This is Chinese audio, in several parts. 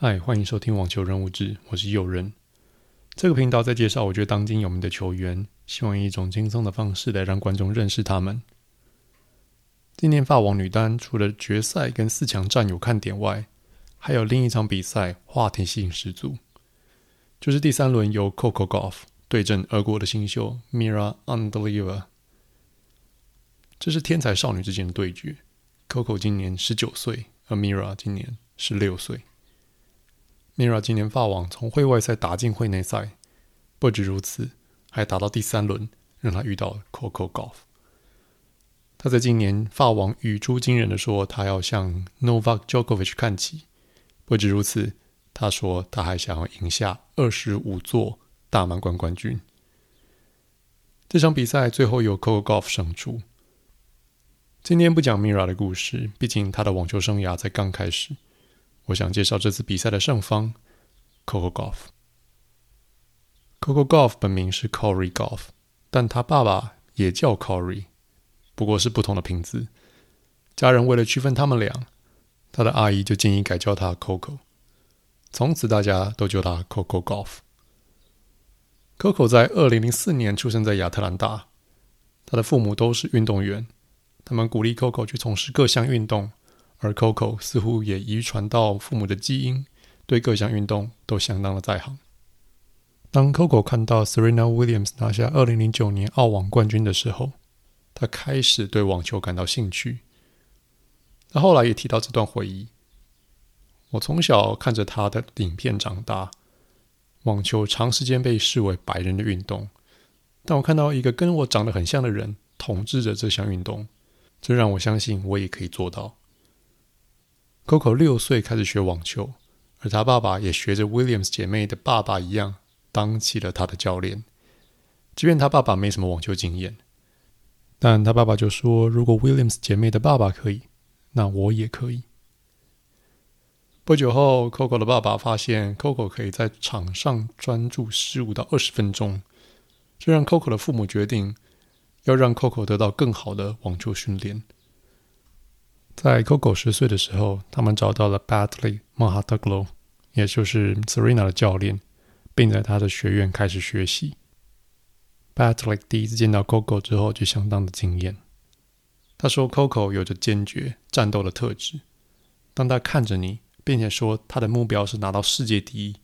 嗨，欢迎收听网球人物志，我是友人。这个频道在介绍我觉得当今有名的球员，希望以一种轻松的方式来让观众认识他们。今年法网女单除了决赛跟四强战有看点外，还有另一场比赛话题性十足，就是第三轮由 Coco Golf 对阵俄国的新秀 Mira Andreeva。这是天才少女之间的对决。Coco 今年十九岁，而 Mira 今年十六岁。Mira 今年法网从会外赛打进会内赛，不止如此，还打到第三轮，让她遇到 Coco Golf。他。在今年法网语出惊人的说，他要向 Novak Djokovic 看齐。不止如此，他说他还想要赢下二十五座大满贯冠军。这场比赛最后由 Coco Golf 胜出。今天不讲 Mira 的故事，毕竟她的网球生涯才刚开始。我想介绍这次比赛的胜方，Coco Golf。Coco Golf 本名是 Corey Golf，但他爸爸也叫 Corey，不过是不同的拼字。家人为了区分他们俩，他的阿姨就建议改叫他 Coco。从此大家都叫他 Coco Golf。Coco 在二零零四年出生在亚特兰大，他的父母都是运动员。他们鼓励 Coco 去从事各项运动，而 Coco 似乎也遗传到父母的基因，对各项运动都相当的在行。当 Coco 看到 Serena Williams 拿下二零零九年澳网冠军的时候，他开始对网球感到兴趣。他后来也提到这段回忆：“我从小看着他的影片长大，网球长时间被视为白人的运动，但我看到一个跟我长得很像的人统治着这项运动。”这让我相信我也可以做到。Coco 六岁开始学网球，而他爸爸也学着 Williams 姐妹的爸爸一样，当起了他的教练。即便他爸爸没什么网球经验，但他爸爸就说：“如果 Williams 姐妹的爸爸可以，那我也可以。”不久后，Coco 的爸爸发现 Coco 可以在场上专注十五到二十分钟，这让 Coco 的父母决定。要让 Coco 得到更好的网球训练。在 Coco 十岁的时候，他们找到了 Batli Mahatoglu，也就是 Serena 的教练，并在他的学院开始学习。Batley 第一次见到 Coco 之后就相当的惊艳。他说：“Coco 有着坚决战斗的特质。当他看着你，并且说他的目标是拿到世界第一，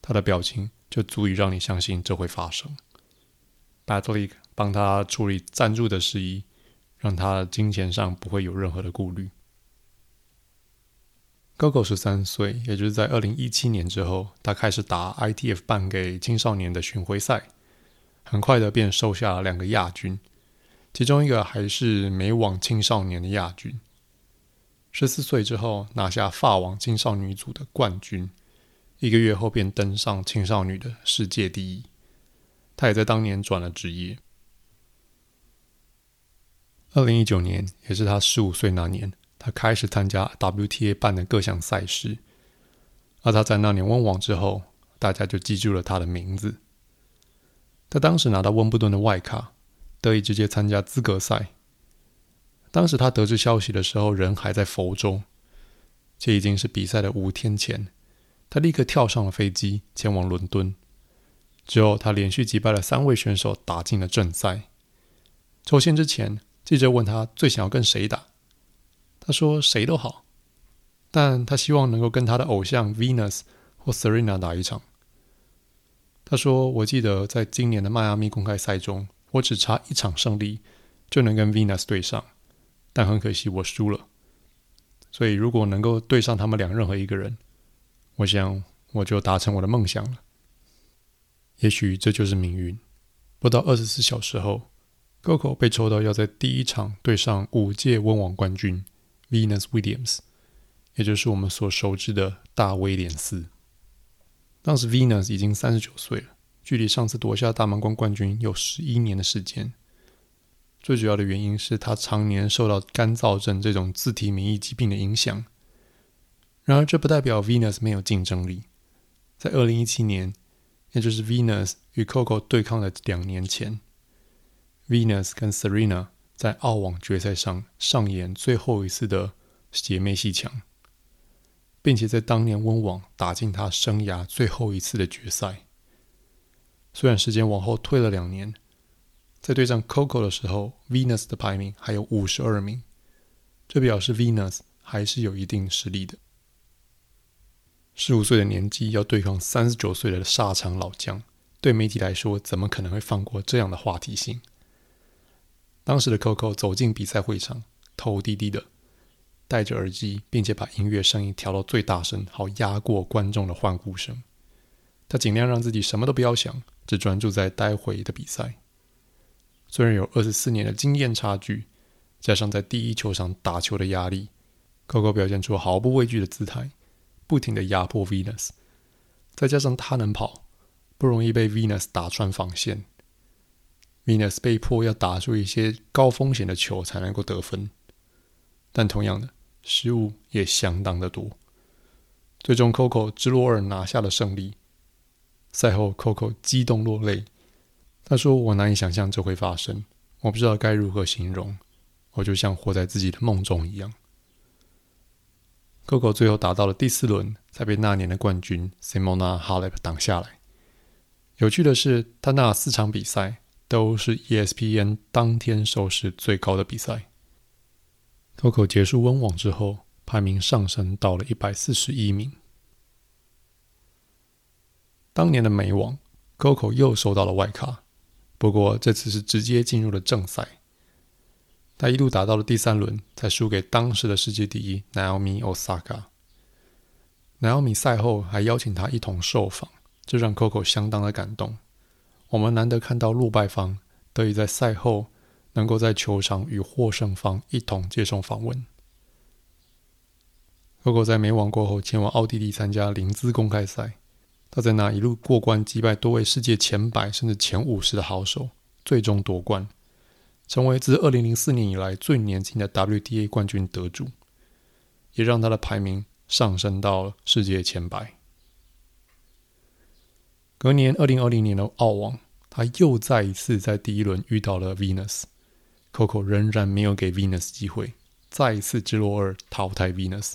他的表情就足以让你相信这会发生。” ”Batley 帮他处理赞助的事宜，让他金钱上不会有任何的顾虑。Coco 十三岁，也就是在二零一七年之后，他开始打 ITF 办给青少年的巡回赛，很快的便收下了两个亚军，其中一个还是美网青少年的亚军。十四岁之后拿下法网青少女组的冠军，一个月后便登上青少女的世界第一。他也在当年转了职业。二零一九年，也是他十五岁那年，他开始参加 WTA 办的各项赛事。而他在那年温网之后，大家就记住了他的名字。他当时拿到温布顿的外卡，得以直接参加资格赛。当时他得知消息的时候，人还在佛州，这已经是比赛的五天前。他立刻跳上了飞机，前往伦敦。之后，他连续击败了三位选手，打进了正赛。抽签之前，记者问他最想要跟谁打，他说谁都好，但他希望能够跟他的偶像 Venus 或 Serena 打一场。他说：“我记得在今年的迈阿密公开赛中，我只差一场胜利就能跟 Venus 对上，但很可惜我输了。所以如果能够对上他们俩任何一个人，我想我就达成我的梦想了。也许这就是命运。不到二十四小时后。” Coco 被抽到要在第一场对上五届温网冠军 Venus Williams，也就是我们所熟知的大威廉斯。当时 Venus 已经三十九岁了，距离上次夺下大满贯冠军有十一年的时间。最主要的原因是他常年受到干燥症这种自体免疫疾病的影响。然而，这不代表 Venus 没有竞争力。在二零一七年，也就是 Venus 与 Coco 对抗的两年前。Venus 跟 Serena 在澳网决赛上上演最后一次的姐妹戏墙。并且在当年温网打进他生涯最后一次的决赛。虽然时间往后退了两年，在对战 Coco 的时候，Venus 的排名还有五十二名，这表示 Venus 还是有一定实力的。十五岁的年纪要对抗三十九岁的沙场老将，对媒体来说，怎么可能会放过这样的话题性？当时的 Coco 走进比赛会场，头低低的，戴着耳机，并且把音乐声音调到最大声，好压过观众的欢呼声。他尽量让自己什么都不要想，只专注在待会的比赛。虽然有二十四年的经验差距，加上在第一球场打球的压力，Coco 表现出毫不畏惧的姿态。不停的压迫 Venus，再加上他能跑，不容易被 Venus 打穿防线。Minus 被迫要打出一些高风险的球才能够得分，但同样的失误也相当的多。最终，Coco 直落二拿下了胜利。赛后，Coco 激动落泪，他说：“我难以想象这会发生，我不知道该如何形容，我就像活在自己的梦中一样。” Coco 最后打到了第四轮，才被那年的冠军 Simona Halep 挡下来。有趣的是，他那四场比赛都是 ESPN 当天收视最高的比赛。Coco 结束温网之后，排名上升到了一百四十一名。当年的美网，Coco 又收到了外卡，不过这次是直接进入了正赛。他一路打到了第三轮，才输给当时的世界第一 Naomi Osaka。Naomi 赛后还邀请他一同受访，这让 Coco 相当的感动。我们难得看到落败方得以在赛后能够在球场与获胜方一同接受访问。Coco 在美网过后前往奥地利参加林兹公开赛，他在那一路过关击败多位世界前百甚至前五十的好手，最终夺冠。成为自二零零四年以来最年轻的 WTA 冠军得主，也让他的排名上升到了世界前百。隔年二零二零年的澳网，他又再一次在第一轮遇到了 Venus，Coco 仍然没有给 Venus 机会，再一次直落二淘汰 Venus。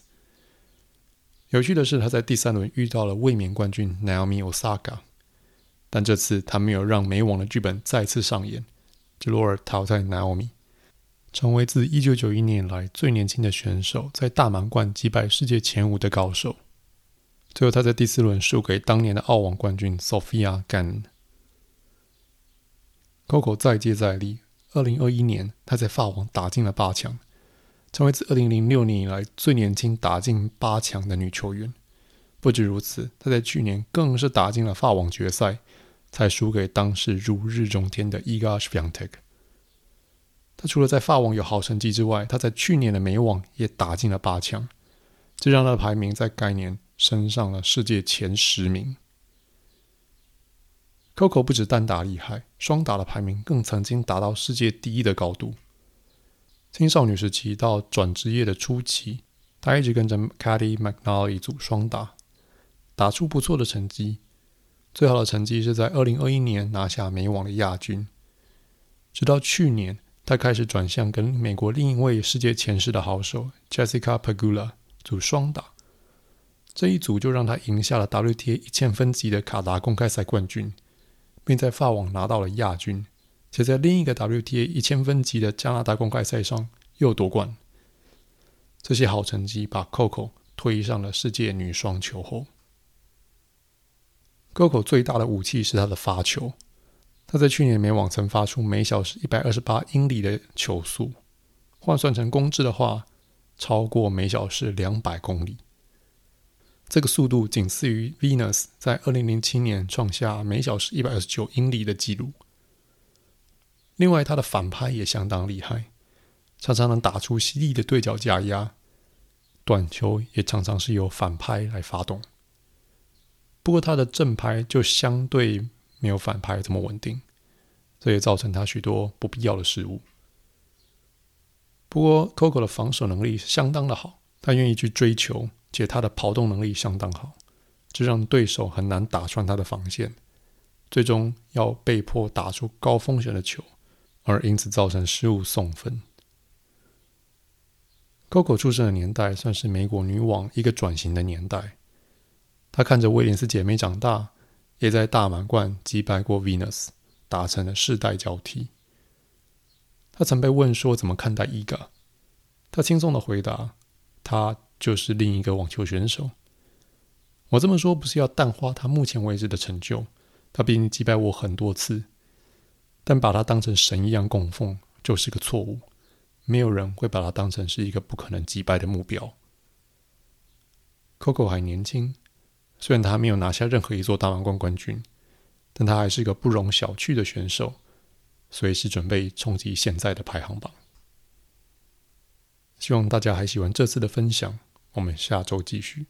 有趣的是，他在第三轮遇到了卫冕冠军 Naomi Osaka，但这次他没有让美网的剧本再次上演。直落二淘汰 Naomi，成为自一九九一年以来最年轻的选手，在大满贯击败世界前五的高手。最后，他在第四轮输给当年的澳网冠军 Sophia Gan。Coco 再接再厉，二零二一年他在法网打进了八强，成为自二零零六年以来最年轻打进八强的女球员。不止如此，她在去年更是打进了法网决赛。才输给当时如日中天的 Iga Swiatek。他除了在法网有好成绩之外，她在去年的美网也打进了八强，这让她的排名在该年升上了世界前十名。Coco 不止单打厉害，双打的排名更曾经达到世界第一的高度。青少女时期到转职业的初期，他一直跟着 Cady McNally 组双打，打出不错的成绩。最好的成绩是在二零二一年拿下美网的亚军，直到去年，他开始转向跟美国另一位世界前十的好手 Jessica Pegula 组双打，这一组就让他赢下了 WTA 一千分级的卡达公开赛冠军，并在法网拿到了亚军，且在另一个 WTA 一千分级的加拿大公开赛上又夺冠。这些好成绩把 Coco 推上了世界女双球后。Coco 最大的武器是他的发球。他在去年美网曾发出每小时一百二十八英里的球速，换算成公制的话，超过每小时两百公里。这个速度仅次于 Venus 在二零零七年创下每小时一百二十九英里的纪录。另外，他的反拍也相当厉害，常常能打出犀利的对角加压，短球也常常是由反拍来发动。不过他的正拍就相对没有反拍这么稳定，这也造成他许多不必要的失误。不过 Coco 的防守能力相当的好，他愿意去追求，且他的跑动能力相当好，这让对手很难打穿他的防线，最终要被迫打出高风险的球，而因此造成失误送分。Coco 出生的年代算是美国女网一个转型的年代。她看着威廉斯姐妹长大，也在大满贯击败过 Venus，达成了世代交替。她曾被问说怎么看待伊 ga，她轻松的回答：“她就是另一个网球选手。”我这么说不是要淡化他目前为止的成就，他毕竟击败我很多次，但把他当成神一样供奉就是个错误。没有人会把他当成是一个不可能击败的目标。Coco 还年轻，虽然他没有拿下任何一座大满贯冠军，但他还是一个不容小觑的选手，随时准备冲击现在的排行榜。希望大家还喜欢这次的分享，我们下周继续。